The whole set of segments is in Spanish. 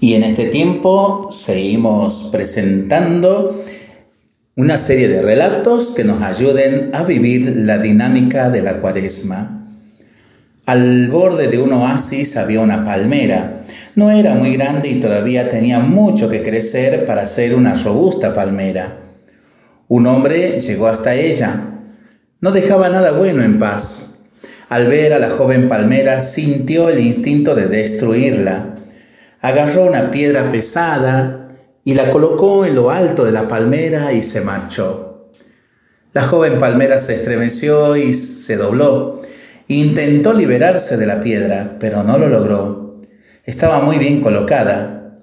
Y en este tiempo seguimos presentando una serie de relatos que nos ayuden a vivir la dinámica de la cuaresma. Al borde de un oasis había una palmera. No era muy grande y todavía tenía mucho que crecer para ser una robusta palmera. Un hombre llegó hasta ella. No dejaba nada bueno en paz. Al ver a la joven palmera sintió el instinto de destruirla agarró una piedra pesada y la colocó en lo alto de la palmera y se marchó. La joven palmera se estremeció y se dobló. Intentó liberarse de la piedra, pero no lo logró. Estaba muy bien colocada,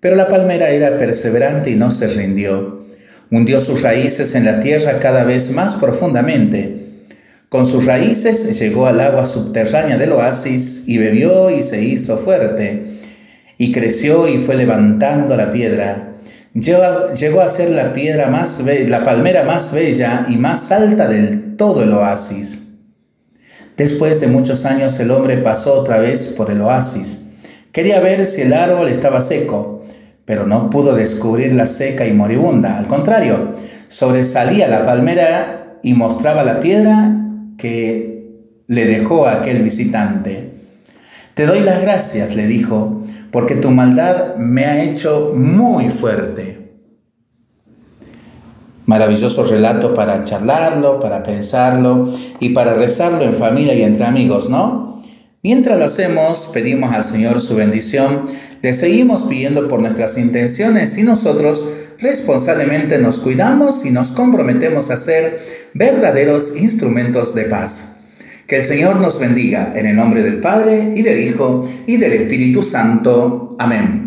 pero la palmera era perseverante y no se rindió. Hundió sus raíces en la tierra cada vez más profundamente. Con sus raíces llegó al agua subterránea del oasis y bebió y se hizo fuerte y creció y fue levantando la piedra. Llegó, a ser la piedra más la palmera más bella y más alta del todo el oasis. Después de muchos años el hombre pasó otra vez por el oasis. Quería ver si el árbol estaba seco, pero no pudo descubrir la seca y moribunda. Al contrario, sobresalía la palmera y mostraba la piedra que le dejó a aquel visitante. Te doy las gracias, le dijo, porque tu maldad me ha hecho muy fuerte. Maravilloso relato para charlarlo, para pensarlo y para rezarlo en familia y entre amigos, ¿no? Mientras lo hacemos, pedimos al Señor su bendición, le seguimos pidiendo por nuestras intenciones y nosotros responsablemente nos cuidamos y nos comprometemos a ser verdaderos instrumentos de paz. Que el Señor nos bendiga en el nombre del Padre y del Hijo y del Espíritu Santo. Amén.